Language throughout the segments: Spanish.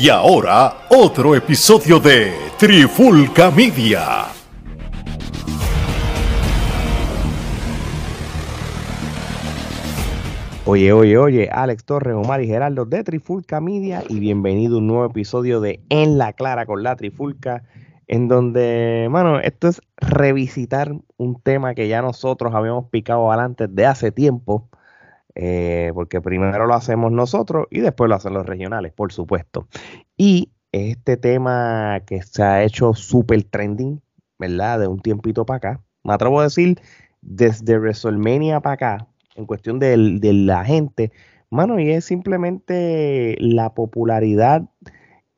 Y ahora, otro episodio de Trifulca Media. Oye, oye, oye, Alex Torres, Omar y Gerardo de Trifulca Media y bienvenido a un nuevo episodio de En la Clara con la Trifulca, en donde, mano, esto es revisitar un tema que ya nosotros habíamos picado adelante de hace tiempo, eh, porque primero lo hacemos nosotros y después lo hacen los regionales, por supuesto. Y este tema que se ha hecho súper trending, ¿verdad? De un tiempito para acá, me atrevo a decir, desde WrestleMania para acá, en cuestión de, la gente, mano, y es simplemente la popularidad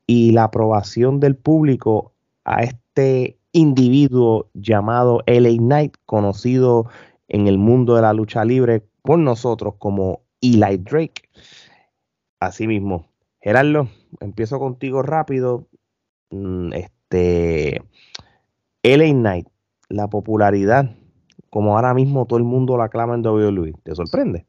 y la aprobación del público a este individuo llamado LA Knight, conocido en el mundo de la lucha libre por nosotros como Eli Drake. Asimismo, Gerardo, empiezo contigo rápido. Mm, este, LA Knight, la popularidad como ahora mismo todo el mundo la aclama en WWE. ¿Te sorprende?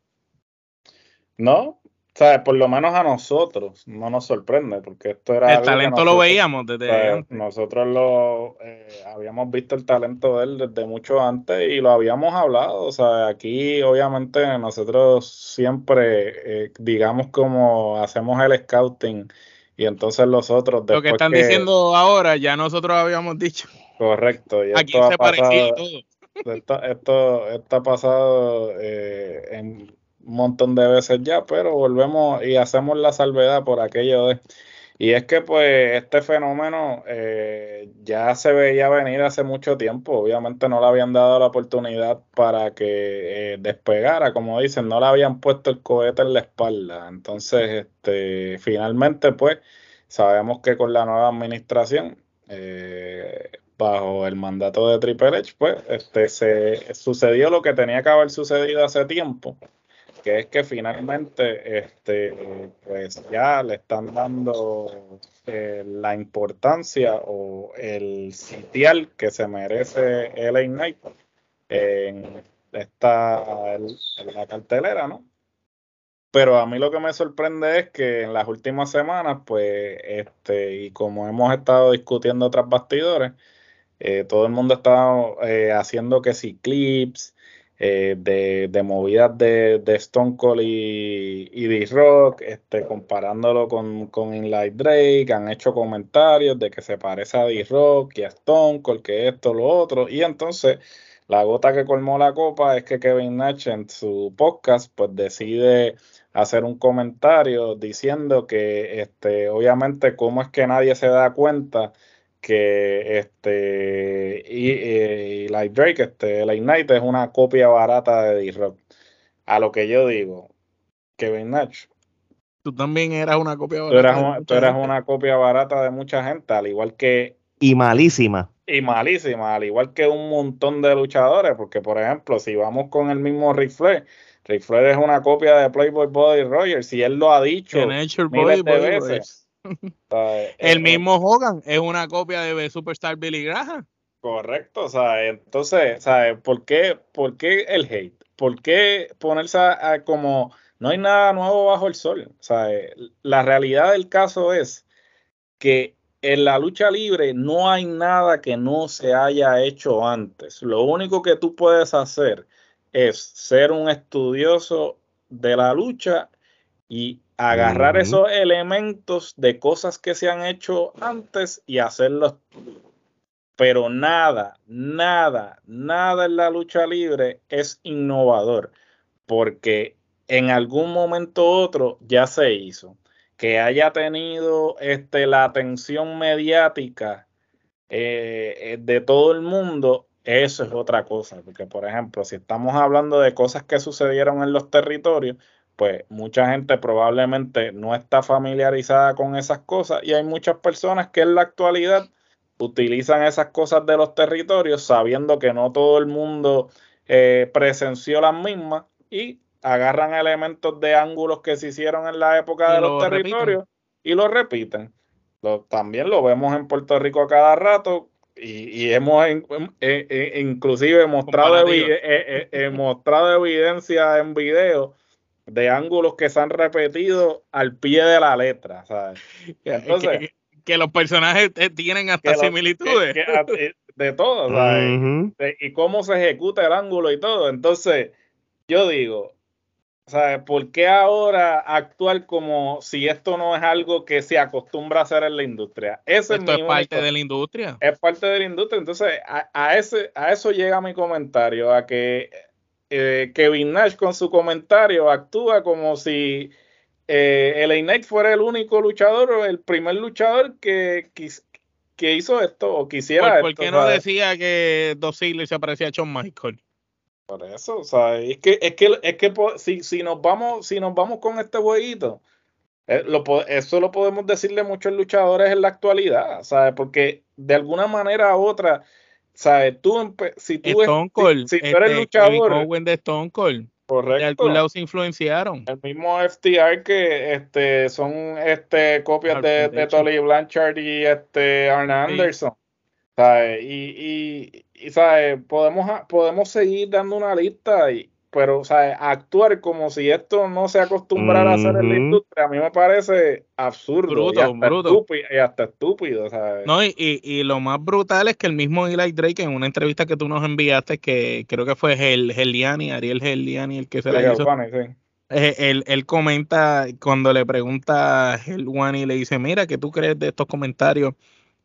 No, sea, por lo menos a nosotros no nos sorprende, porque esto era. El talento lo veíamos desde. nosotros lo eh, habíamos visto el talento de él desde mucho antes y lo habíamos hablado. O sea, aquí obviamente nosotros siempre, eh, digamos, como hacemos el scouting y entonces los otros. Lo que están diciendo ahora ya nosotros habíamos dicho. Correcto. Y aquí se parecía todo esto, esto, ha pasado eh, en un montón de veces ya, pero volvemos y hacemos la salvedad por aquello de... Y es que pues este fenómeno eh, ya se veía venir hace mucho tiempo, obviamente no le habían dado la oportunidad para que eh, despegara, como dicen, no le habían puesto el cohete en la espalda. Entonces, este, finalmente pues sabemos que con la nueva administración bajo el mandato de Triple H, pues este, se sucedió lo que tenía que haber sucedido hace tiempo, que es que finalmente este, pues ya le están dando eh, la importancia o el sitial que se merece LA Knight en esta en la cartelera, ¿no? Pero a mí lo que me sorprende es que en las últimas semanas, pues, este, y como hemos estado discutiendo otras bastidores, eh, todo el mundo está eh, haciendo que si clips eh, de, movidas de, Stone Cold y, y D-Rock, este, comparándolo con, con Inlight Drake, han hecho comentarios de que se parece a D-Rock y a Stone Cold, que esto, lo otro, y entonces la gota que colmó la copa es que Kevin Nash en su podcast pues decide hacer un comentario diciendo que este obviamente cómo es que nadie se da cuenta que este y, Light Drake, este, Light Knight es una copia barata de D-Rock. A lo que yo digo, Kevin Nash. Tú también eras una copia barata. Tú eras, una, copia barata de mucha gente, al igual que. Y malísima. Y malísima, al igual que un montón de luchadores, porque por ejemplo, si vamos con el mismo Ric Flair, Ric Flair es una copia de Playboy Body Rogers, y él lo ha dicho miles de veces. el eh, mismo Hogan es una copia de Superstar Billy Graham. Correcto, o sea, entonces, ¿sabes? ¿Por qué, ¿por qué el hate? ¿Por qué ponerse a, como no hay nada nuevo bajo el sol? O sea, la realidad del caso es que en la lucha libre no hay nada que no se haya hecho antes. Lo único que tú puedes hacer es ser un estudioso de la lucha y agarrar esos elementos de cosas que se han hecho antes y hacerlos. Pero nada, nada, nada en la lucha libre es innovador, porque en algún momento u otro ya se hizo. Que haya tenido este, la atención mediática eh, eh, de todo el mundo, eso es otra cosa. Porque, por ejemplo, si estamos hablando de cosas que sucedieron en los territorios, pues mucha gente probablemente no está familiarizada con esas cosas y hay muchas personas que en la actualidad utilizan esas cosas de los territorios sabiendo que no todo el mundo eh, presenció las mismas y agarran elementos de ángulos que se hicieron en la época de los territorios y lo repiten. también lo vemos en Puerto Rico a cada rato y, hemos inclusive mostrado, mostrado evidencia en video de ángulos que se han repetido al pie de la letra, ¿sabes? Entonces, que, los personajes eh, tienen hasta similitudes. de todo, ¿sabes? y cómo se ejecuta el ángulo y todo. Entonces, yo digo, ¿sabes? ¿Por qué ahora actuar como si esto no es algo que se acostumbra a hacer en la industria? esto es, parte de la industria. Es parte de la industria. Entonces, a, ese, a eso llega mi comentario, a que eh, Kevin Nash con su comentario actúa como si eh, el Knight fuera el único luchador o el primer luchador que, que, hizo esto o quisiera ¿Por, ¿Por qué no decía que Dos se parecía a Shawn Michael? Por eso, o sea, es que, es que, es que si, si, nos vamos, si nos vamos con este jueguito, eh, lo, eso lo podemos decirle a muchos luchadores en la actualidad, ¿sabes? Porque de alguna manera u otra, ¿sabes? Tú, si tú, Stone Cold, si, tú eres este, luchador. de Stone Cold. Correcto. De algún lado se influenciaron. El mismo FTR que este, son este, copias de, de Tolly Blanchard y este, Arne Anderson. ¿sabes? Y, y, ¿sabes? Podemos, podemos seguir dando una lista, y, pero ¿sabes? actuar como si esto no se acostumbrara a hacer en la industria, a mí me parece absurdo y, hasta Estúpido, ¿sabes? No, y, y, lo más brutal es que el mismo Eli Drake, en una entrevista que tú nos enviaste, que creo que fue el Heliani, Ariel Heliani, el que se la hizo. Eh, él, él, comenta cuando le pregunta a Helwani, le dice, mira, ¿qué tú crees de estos comentarios?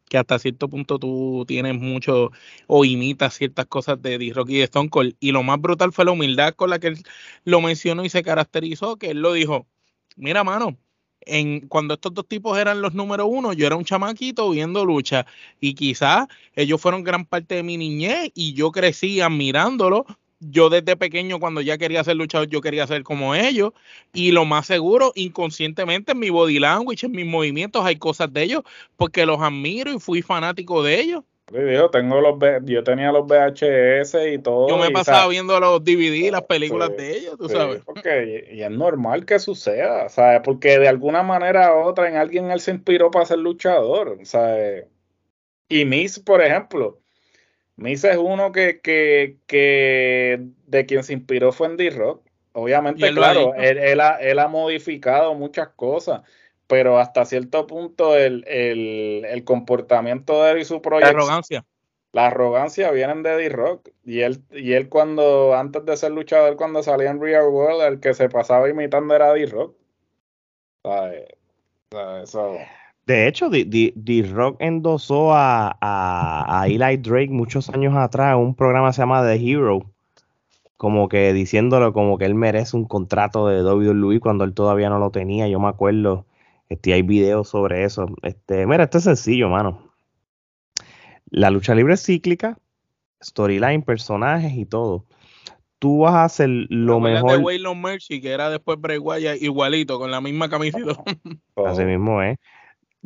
Que hasta cierto punto tú tienes mucho o imitas ciertas cosas de D-Rock y de Stone Cold. Y lo más brutal fue la humildad con la que él lo mencionó y se caracterizó, que él lo dijo, mira mano, en, cuando estos dos tipos eran los número uno, yo era un chamaquito viendo lucha y quizás ellos fueron gran parte de mi niñez y yo crecí admirándolo yo desde pequeño cuando ya quería ser luchador, yo quería ser como ellos. Y lo más seguro, inconscientemente en mi body language, en mis movimientos, hay cosas de ellos porque los admiro y fui fanático de ellos. Yo, tengo los, yo tenía los VHS y todo. Yo me pasaba viendo los DVD, las películas de ellos, tú sabes. Porque, y es normal que suceda, ¿sabes? Porque de alguna manera u otra en alguien él se inspiró para ser luchador, ¿sabes? Y Miss, por ejemplo, Misa es uno que, que, que de quien se inspiró fue en D-Rock. Obviamente, claro, él, él, ha, él, ha, modificado muchas cosas, pero hasta cierto punto el, el, el comportamiento de él y su proyecto. La arrogancia. La arrogancia vienen de D-Rock. Y él, y él cuando, antes de ser luchador, cuando salía en Real World, el que se pasaba imitando era D-Rock. ¿Sabes? Eso. De hecho, D-Rock endosó a, a, Eli Drake muchos años atrás en un programa que se llama The Hero, como que diciéndolo como que él merece un contrato de WWE cuando él todavía no lo tenía. Yo me acuerdo, este, hay videos sobre eso. Este, mira, esto es sencillo, mano. La lucha libre es cíclica, storyline, personajes y todo. Tú vas a hacer lo mejor. de Waylon Mercy, que era después Bray Wyatt, igualito, con la misma camiseta. Así mismo es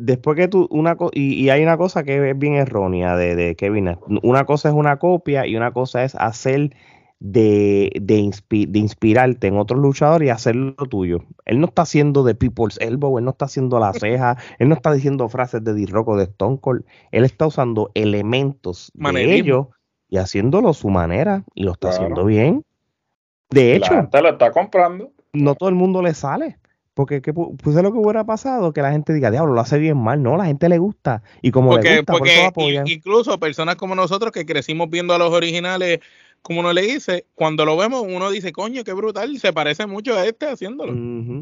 después que tú, una y, y, hay una cosa que es bien errónea de, de, Kevin Una cosa es una copia y una cosa es hacer de, de, de, inspirarte en otro luchador y hacerlo tuyo. Él no está haciendo de People's Elbow, él no está haciendo la ceja, él no está diciendo frases de D-Rock o de Stone Cold. Él está usando elementos de ellos y haciéndolo a su manera y lo está haciendo bien. De hecho, lo está comprando. No todo el mundo le sale. Porque ¿qué, pues es lo que hubiera pasado, que la gente diga, diablo, lo hace bien mal. No, la gente le gusta. Y como le gusta, porque incluso personas como nosotros que crecimos viendo a los originales, como uno le dice, cuando lo vemos, uno dice, coño, qué brutal, se parece mucho a este haciéndolo.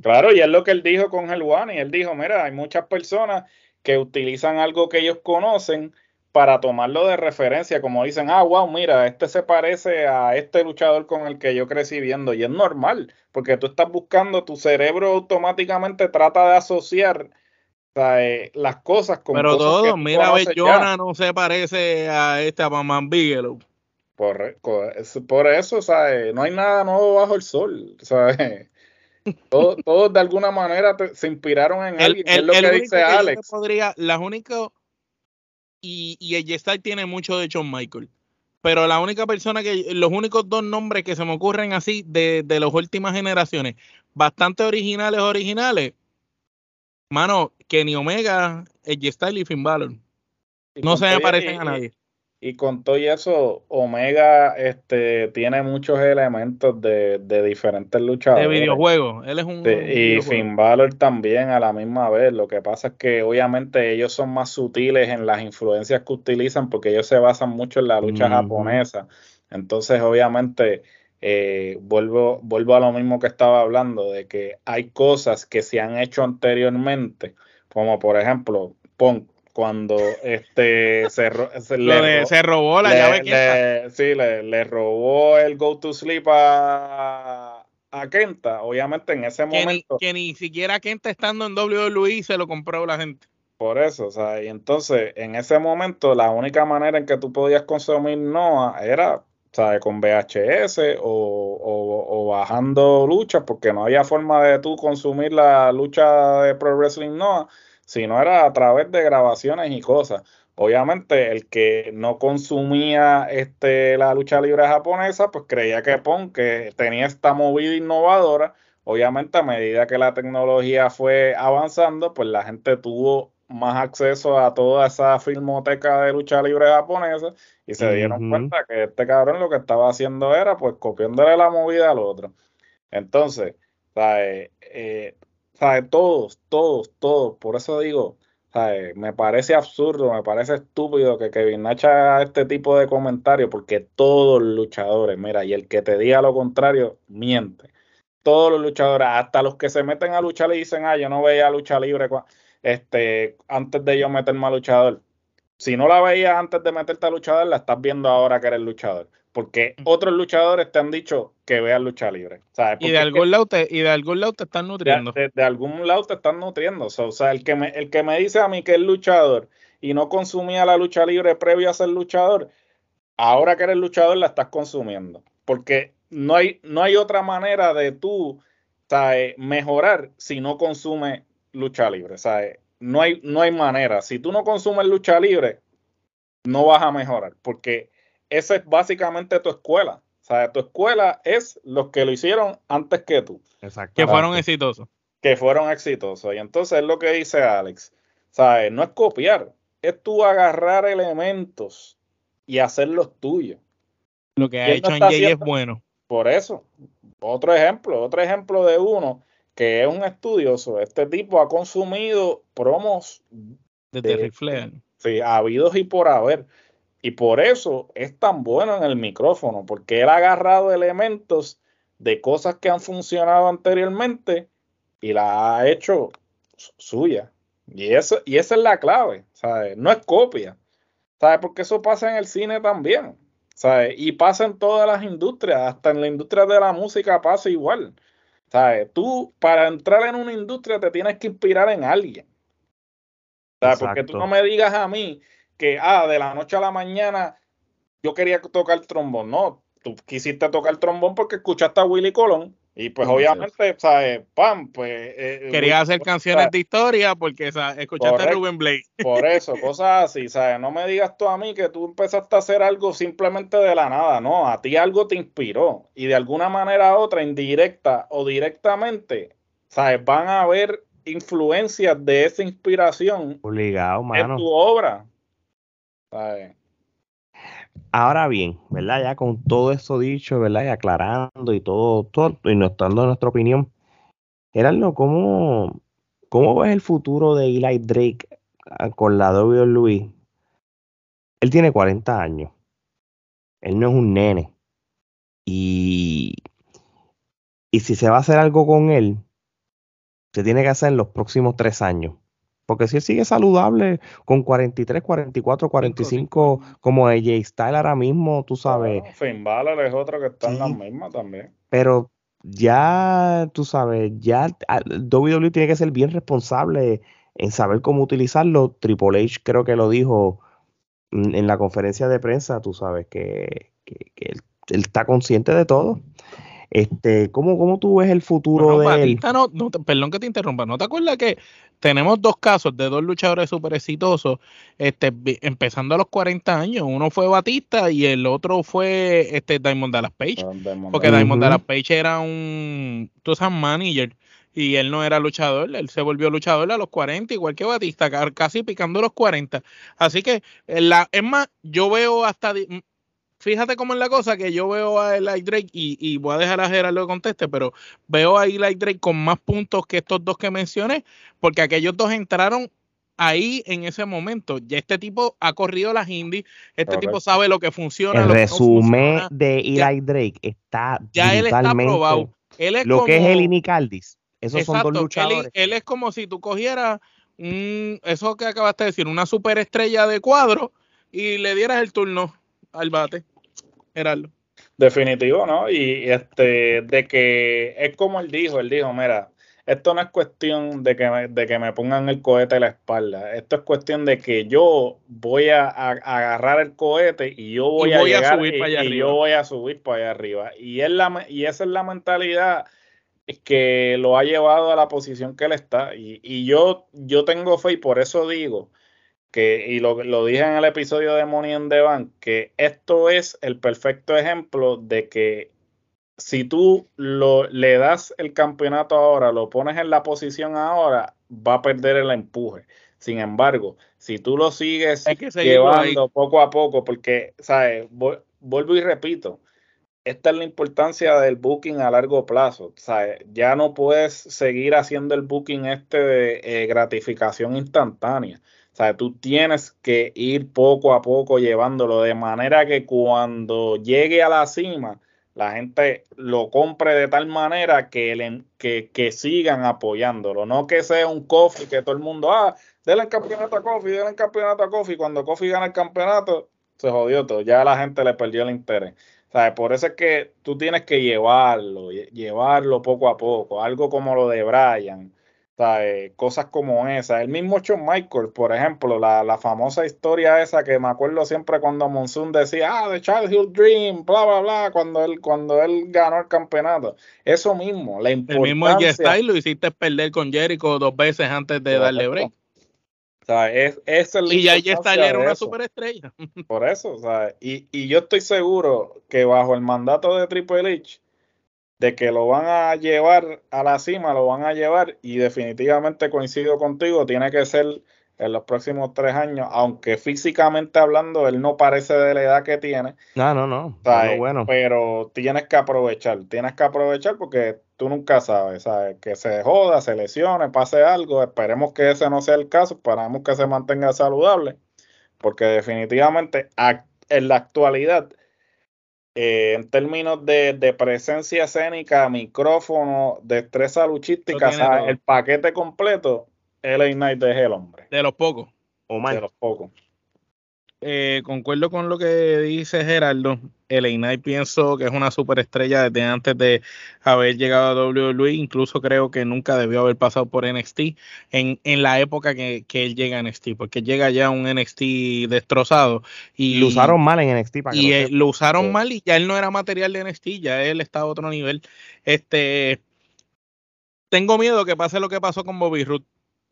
Claro, y es lo que él dijo con el One, y él dijo, mira, hay muchas personas que utilizan algo que ellos conocen para tomarlo de referencia, como dicen, ah, wow, mira, este se parece a este luchador con el que yo crecí viendo, y es normal, porque tú estás buscando, tu cerebro automáticamente trata de asociar eh, las cosas con Pero todo, mira, Jonah no se parece a este a Maman Bigelow. Por, por eso, ¿sabes? No hay nada nuevo bajo el sol, ¿sabes? Todos, de alguna manera se inspiraron en alguien, es lo que dice Alex. Podría, las únicas y, y el tiene mucho de John Michael. Pero la única persona que, los únicos dos nombres que se me ocurren así de, de las últimas generaciones, bastante originales, originales, mano, Kenny Omega, el Style y Finn Balor. No se me parecen a nadie. Y con todo eso, Omega este, tiene muchos elementos de, diferentes luchadores. De videojuegos, él es un. y Finn Balor también a la misma vez. Lo que pasa es que obviamente ellos son más sutiles en las influencias que utilizan porque ellos se basan mucho en la lucha japonesa. Entonces, obviamente, eh, vuelvo, vuelvo a lo mismo que estaba hablando, de que hay cosas que se han hecho anteriormente, como por ejemplo, Punk cuando este se, se, robó la llave sí, le, robó el Go to Sleep a, a Kenta. Obviamente en ese momento. que ni siquiera Kenta estando en WWE se lo compró la gente. Por eso, o sea, y entonces en ese momento la única manera en que tú podías consumir Noah era ¿sabes? con VHS o, o, bajando luchas, porque no había forma de tú consumir la lucha de Pro Wrestling Noah si no era a través de grabaciones y cosas. Obviamente, el que no consumía este, la lucha libre japonesa, pues creía que Pon, que tenía esta movida innovadora, obviamente a medida que la tecnología fue avanzando, pues la gente tuvo más acceso a toda esa filmoteca de lucha libre japonesa y se dieron cuenta que este cabrón lo que estaba haciendo era pues copiándole la movida al otro. Entonces, ¿sabes? Eh, Todos, todos, todos. Por eso digo, me parece absurdo, me parece estúpido que Kevin Nash haga este tipo de comentarios, porque todos los luchadores, mira, y el que te diga lo contrario, miente. Todos los luchadores, hasta los que se meten a luchar y dicen, ah, yo no veía lucha libre este, antes de yo meterme a luchador. Si no la veías antes de meterte a luchador, la estás viendo ahora que eres luchador porque otros luchadores te han dicho que veas lucha libre. Y de algún lado te, y de algún lado te están nutriendo. De, algún lado te están nutriendo. o sea, el que, me, el que me dice a mí que es luchador y no consumía la lucha libre previo a ser luchador, ahora que eres luchador la estás consumiendo. Porque no hay, no hay otra manera de tú mejorar si no consumes lucha libre. ¿sabes? No, hay, no hay manera. Si tú no consumes lucha libre, no vas a mejorar. Porque esa es básicamente tu escuela. O sea, tu escuela es los que lo hicieron antes que tú. Exacto. Que fueron exitosos. Que fueron exitosos. Y entonces es lo que dice Alex. ¿Sabes? No es copiar, es tú agarrar elementos y hacerlos tuyos. Lo que ha hecho en Jay es bueno. Por eso, otro ejemplo, otro ejemplo de uno que es un estudioso. Este tipo ha consumido promos desde de, Sí, habidos y por haber. Y por eso es tan bueno en el micrófono, porque él ha agarrado elementos de cosas que han funcionado anteriormente y la ha hecho suya. Y, eso, y esa es la clave, ¿sabes? No es copia, ¿sabes? Porque eso pasa en el cine también, ¿sabes? Y pasa en todas las industrias, hasta en la industria de la música pasa igual, ¿sabes? Tú para entrar en una industria te tienes que inspirar en alguien, ¿sabes? Porque tú no me digas a mí que, ah, de la noche a la mañana yo quería tocar trombón. No, tú quisiste tocar trombón porque escuchaste a Willy Colón. Y pues obviamente, ¿sabes? Pam, pues... Eh, eh, quería hacer canciones de historia porque escuchaste a Ruben Blake. Por eso, cosas así, ¿sabes? No me digas tú a mí que tú empezaste a hacer algo simplemente de la nada, no, a ti algo te inspiró y de alguna manera u otra, indirecta o directamente, ¿sabes? Van a haber influencias de esa inspiración Obligado, en tu obra. Ahora bien, ¿verdad? Ya con todo eso dicho, ¿verdad? Y aclarando y todo, todo y nos dando nuestra opinión. Gerardo, ¿cómo, ¿cómo ves el futuro de Eli Drake ah, con la WWE? Él tiene 40 años. Él no es un nene. Y, y si se va a hacer algo con él, se tiene que hacer en los próximos tres años. Porque si él sigue saludable con 43, 44, 45 como AJ Style ahora mismo, tú sabes. Finn Balor es otro que está en la misma también. Pero ya, tú sabes, ya WWE tiene que ser bien responsable en saber cómo utilizarlo. Triple H creo que lo dijo en la conferencia de prensa, tú sabes, que, él, está consciente de todo. Este, ¿cómo, ¿Cómo tú ves el futuro de él? No, perdón que te interrumpa, ¿no te acuerdas que tenemos dos casos de dos luchadores súper exitosos, este, empezando a los 40 años? Uno fue Batista y el otro fue este, Diamond Dallas Page. porque Diamond Dallas Page era un, tú sabes, manager y él no era luchador, él se volvió luchador a los 40, igual que Batista, casi picando los 40. Así que, eh, la, es más, yo veo hasta, fíjate cómo es la cosa, que yo veo a Eli Drake, y, y, voy a dejar a Gerardo que conteste, pero veo a Eli Drake con más puntos que estos dos que mencioné, porque aquellos dos entraron ahí en ese momento. Ya este tipo ha corrido las indies, este tipo sabe lo que funciona. El resumen de Eli Drake está ya él está probado. Él es lo que es el Inicaldis. Esos son dos luchadores. Él, es como si tú cogieras un, eso que acabaste de decir, una superestrella de cuadro y le dieras el turno al bate. Gerardo. Definitivo, ¿no? Y este, de que es como él dijo, él dijo, mira, esto no es cuestión de que, me, de que me pongan el cohete en la espalda. Esto es cuestión de que yo voy a, agarrar el cohete y yo voy, a, llegar subir y, para allá arriba. yo voy a subir para allá arriba. Y, es la, y esa es la mentalidad que lo ha llevado a la posición que él está. Y, y yo, yo tengo fe y por eso digo que, y lo, lo dije en el episodio de Money in the Bank, que esto es el perfecto ejemplo de que si tú lo, le das el campeonato ahora, lo pones en la posición ahora, va a perder el empuje. Sin embargo, si tú lo sigues llevando poco a poco, porque, ¿sabes? Vuelvo y repito, esta es la importancia del booking a largo plazo. ¿sabes? Ya no puedes seguir haciendo el booking este de eh, gratificación instantánea. O sea, tú tienes que ir poco a poco llevándolo de manera que cuando llegue a la cima, la gente lo compre de tal manera que, que, que, sigan apoyándolo, no que sea un coffee que todo el mundo, ah, denle el campeonato a Coffee, denle el campeonato a Coffee, cuando Coffee gana el campeonato, se jodió todo, ya la gente le perdió el interés. Por eso es que tú tienes que llevarlo, llevarlo poco a poco, algo como lo de Brian, Cosas como esa. El mismo Shawn Michael, por ejemplo, la, famosa historia esa que me acuerdo siempre cuando Monsoon decía, ah, The Childhood Dream, bla, bla, bla, cuando él, cuando él ganó el campeonato. Eso mismo, la importancia. El mismo Style lo hiciste perder con Jericho dos veces antes de darle break. es, es y ya Style era una superestrella. Por eso, Y, y yo estoy seguro que bajo el mandato de Triple H, de que lo van a llevar a la cima, lo van a llevar y definitivamente coincido contigo, tiene que ser en los próximos tres años, aunque físicamente hablando él no parece de la edad que tiene. No, no, no. bueno. Pero tienes que aprovechar, tienes que aprovechar porque tú nunca sabes, ¿sabes? Que se joda, se lesione, pase algo, esperemos que ese no sea el caso, esperamos que se mantenga saludable, porque definitivamente en la actualidad eh, en términos de, presencia escénica, micrófono, destreza luchística, el paquete completo, LA Knight es el hombre. De los pocos. O más. De los pocos. Eh, concuerdo con lo que dice Gerardo. El Knight pienso que es una superestrella desde antes de haber llegado a WWE. Incluso creo que nunca debió haber pasado por NXT en, en la época que, él llega a NXT, porque llega ya un NXT destrozado. Y lo usaron mal en NXT. y lo, usaron mal y ya él no era material de NXT, ya él está a otro nivel. Este, tengo miedo que pase lo que pasó con Bobby Roode,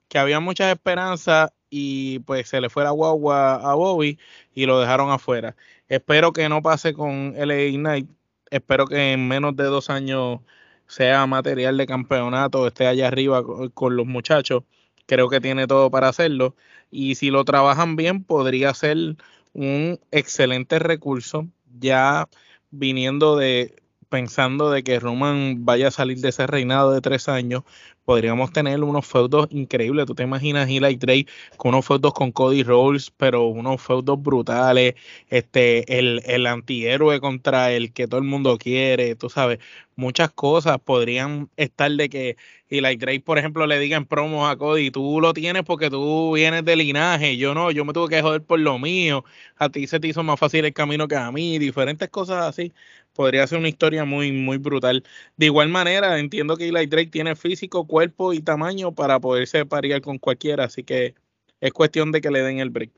que había muchas esperanzas y pues se le fue la guagua a Bobby y lo dejaron afuera. Espero que no pase con LA Knight. Espero que en menos de dos años sea material de campeonato, esté allá arriba con, los muchachos. Creo que tiene todo para hacerlo. Y si lo trabajan bien, podría ser un excelente recurso. Ya viniendo de pensando de que Roman vaya a salir de ese reinado de tres años, podríamos tener unos feudos increíbles. Tú te imaginas Eli Drake con unos feudos con Cody Rhodes, pero unos feudos brutales. Este, el, el antihéroe contra el que todo el mundo quiere, tú sabes, muchas cosas podrían estar de que Eli Drake, por ejemplo, le diga en promos a Cody, tú lo tienes porque tú vienes de linaje, yo no, yo me tuve que joder por lo mío, a ti se te hizo más fácil el camino que a mí, diferentes cosas así podría ser una historia muy, muy brutal. De igual manera, entiendo que Eli Drake tiene físico, cuerpo y tamaño para poderse parear con cualquiera, así que es cuestión de que le den el break.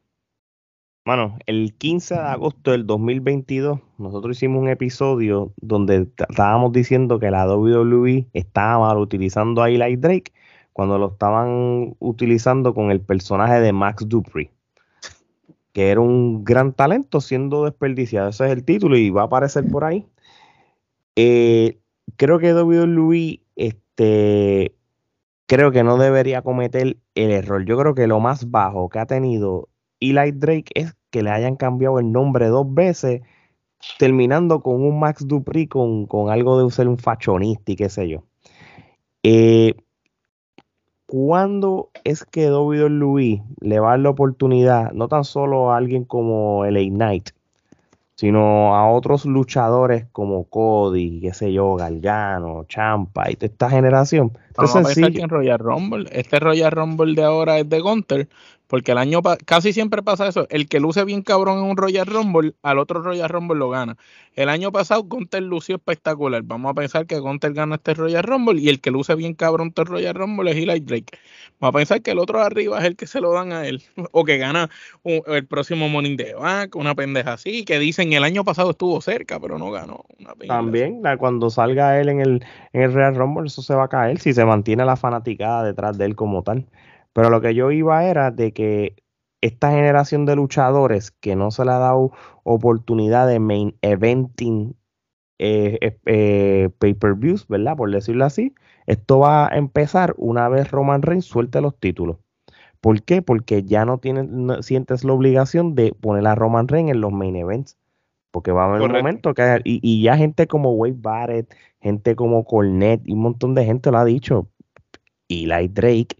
Bueno, el 15 de agosto del 2022, nosotros hicimos un episodio donde estábamos diciendo que la WWE estaba mal utilizando a Eli Drake cuando lo estaban utilizando con el personaje de Max Dupree que era un gran talento siendo desperdiciado. Ese es el título y va a aparecer por ahí. Eh, creo que WWE este, creo que no debería cometer el error. Yo creo que lo más bajo que ha tenido Eli Drake es que le hayan cambiado el nombre dos veces, terminando con un Max Dupri con, algo de ser un fashionista y qué sé yo. Eh, ¿Cuándo es que David Luis le va a dar la oportunidad, no tan solo a alguien como el Ignite, sino a otros luchadores como Cody, qué sé yo, Galgano, Champa y toda esta generación? Vamos a pensar que en Royal Rumble, este Royal Rumble de ahora es de Gunter, porque el año casi siempre pasa eso. El que luce bien cabrón en un Royal Rumble, al otro Royal Rumble lo gana. El año pasado Gunter lució espectacular. Vamos a pensar que Gunter gana este Royal Rumble y el que luce bien cabrón este Royal Rumble es Eli Drake. Vamos a pensar que el otro de arriba es el que se lo dan a él. O que gana el próximo Morning de Bank, una pendeja así, que dicen el año pasado estuvo cerca, pero no ganó. También, cuando salga él en el, en el Royal Rumble, eso se va a caer si se mantiene la fanaticada detrás de él como tal. Pero lo que yo iba era de que esta generación de luchadores que no se le ha dado oportunidad de main eventing eh, eh, pay-per-views, ¿verdad? Por decirlo así, esto va a empezar una vez Roman Reigns suelte los títulos. ¿Por qué? Porque ya no, tienes, sientes la obligación de poner a Roman Reigns en los main events. Porque va a haber un momento que y, y, ya gente como Wade Barrett, gente como Cornette y un montón de gente lo ha dicho. Eli Drake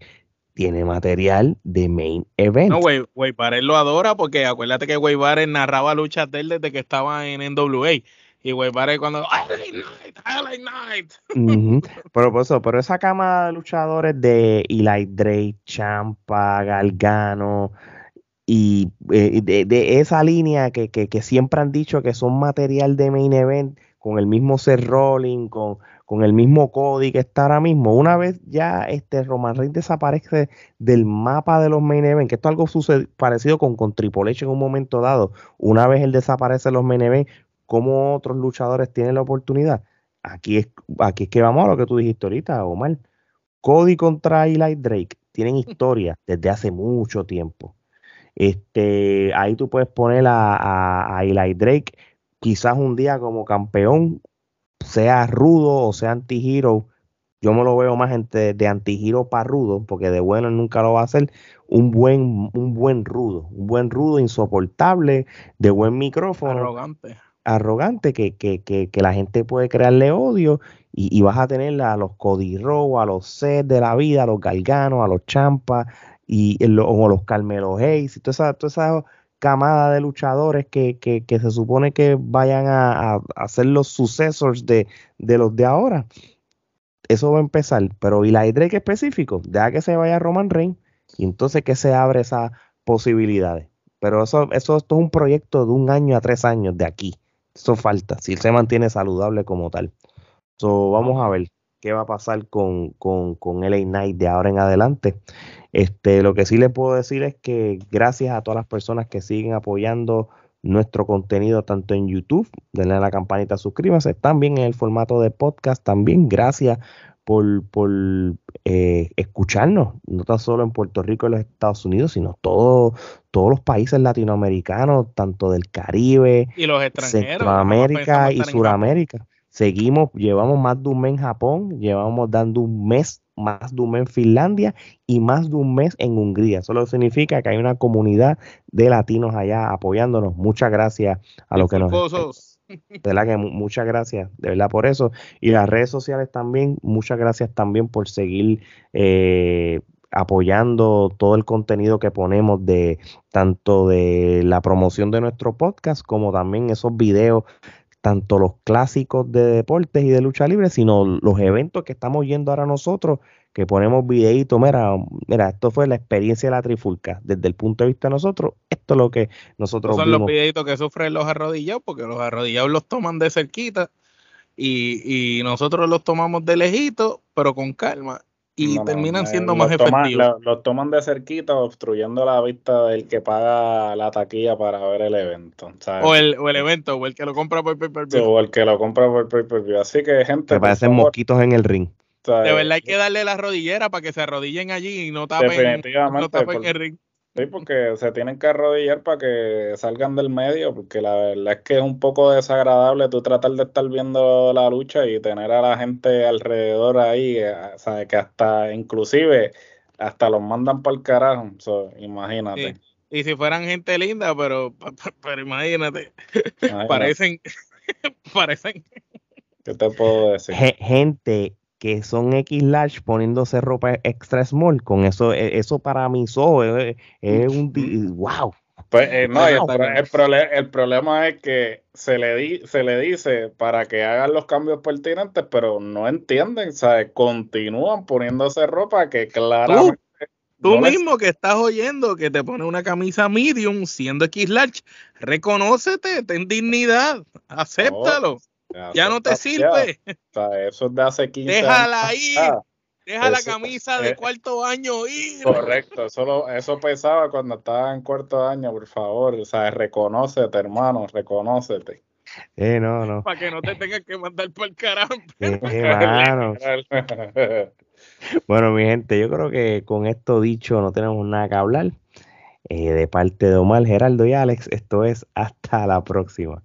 tiene material de main event. No, güey, güey, él lo adora porque acuérdate que Güey Barrett narraba luchas de él desde que estaba en NWA. Y Güey Barrett cuando Night, Night. pero, eso, pero esa cama de luchadores de Eli Drake, Champa, Galgano y eh, de, esa línea que, que, que siempre han dicho que son material de main event, con el mismo Seth Rolling, con, con el mismo código que está ahora mismo. Una vez ya este Roman Reigns desaparece del mapa de los main events, que esto es algo sucede, parecido con, con Triple H en un momento dado. Una vez él desaparece de los main events, ¿cómo otros luchadores tienen la oportunidad? Aquí es, aquí es que vamos a lo que tú dijiste ahorita, Omar. Cody contra Eli Drake tienen historia desde hace mucho tiempo. Este, ahí tú puedes poner a, a, a Eli Drake quizás un día como campeón sea rudo o sea anti-hero, yo me lo veo más de, de anti-hero para rudo, porque de bueno nunca lo va a hacer, un buen, un buen rudo, un buen rudo insoportable, de buen micrófono. Arrogante. Arrogante, que, que, que, que la gente puede crearle odio y, vas a tener a los Rowe, a los Seth de la vida, a los Galganos, a los Champas, y, o los Carmelo Hayes, y toda esa, toda esa camada de luchadores que, que, se supone que vayan a, a, ser los sucesores de, de, los de ahora. Eso va a empezar, pero ¿y la Drake específico? Deja que se vaya Roman Reigns y entonces que se abre esas posibilidades. Pero eso, eso esto es un proyecto de un año a tres años de aquí. Eso falta, si se mantiene saludable como tal. So, vamos a ver qué va a pasar con, con, con LA Knight de ahora en adelante. Este, lo que sí les puedo decir es que gracias a todas las personas que siguen apoyando nuestro contenido tanto en YouTube, denle a la campanita, suscríbanse, también en el formato de podcast, también gracias por, por eh, escucharnos, no tan solo en Puerto Rico y los Estados Unidos, sino todo, todos los países latinoamericanos, tanto del Caribe, y los extranjeros, Centroamérica y Suramérica. Seguimos, llevamos más de un mes en Japón, llevamos dando un mes, más de un mes en Finlandia y más de un mes en Hungría. Eso significa que hay una comunidad de latinos allá apoyándonos. Muchas gracias a los que nos... De verdad que muchas gracias, de verdad por eso. Y las redes sociales también, muchas gracias también por seguir eh, apoyando todo el contenido que ponemos de tanto de la promoción de nuestro podcast como también esos videos tanto los clásicos de deportes y de lucha libre, sino los eventos que estamos yendo ahora nosotros, que ponemos videitos, mira, mira, esto fue la experiencia de la trifulca, desde el punto de vista de nosotros, esto es lo que nosotros Son los videitos que sufren los arrodillados, porque los arrodillados los toman de cerquita y, y nosotros los tomamos de lejito, pero con calma, y terminan siendo más efectivos. Los toman de cerquita obstruyendo la vista del que paga la taquilla para ver el evento. O, el, o el evento, o el que lo compra por pay-per-view. O el que lo compra por pay-per-view. Así que, gente. Se parecen mosquitos en el ring. de verdad hay que darle la rodillera para que se arrodillen allí y no tapen, no tapen el ring. Sí, porque se tienen que arrodillar para que salgan del medio, porque la verdad es que es un poco desagradable tú tratar de estar viendo la lucha y tener a la gente alrededor ahí, eh, ¿sabes? que hasta inclusive hasta los mandan para el carajo, imagínate. Y si fueran gente linda, pero, pero imagínate, parecen, parecen. ¿Qué te puedo decir? Gente que son X large poniéndose ropa extra small, con eso, e, eso para mis ojos es, un wow. Pues eh, no, el, problema es que se le, di, se le dice para que hagan los cambios pertinentes, pero no entienden, ¿sabes? Continúan poniéndose ropa que claramente. Tú, mismo que estás oyendo que te pone una camisa medium siendo X large, reconócete, ten dignidad, acéptalo. Ya, no te sirve. eso es de hace 15 Déjala ahí. Deja la camisa de cuarto año ir. Correcto, eso, eso pesaba cuando estaba en cuarto año, por favor. O sea, reconócete, hermano, reconócete. Eh, no, no. Para que no te tengas que mandar por el carajo. bueno, mi gente, yo creo que con esto dicho no tenemos nada que hablar. Eh, de parte de Omar, Geraldo y Alex, esto es hasta la próxima.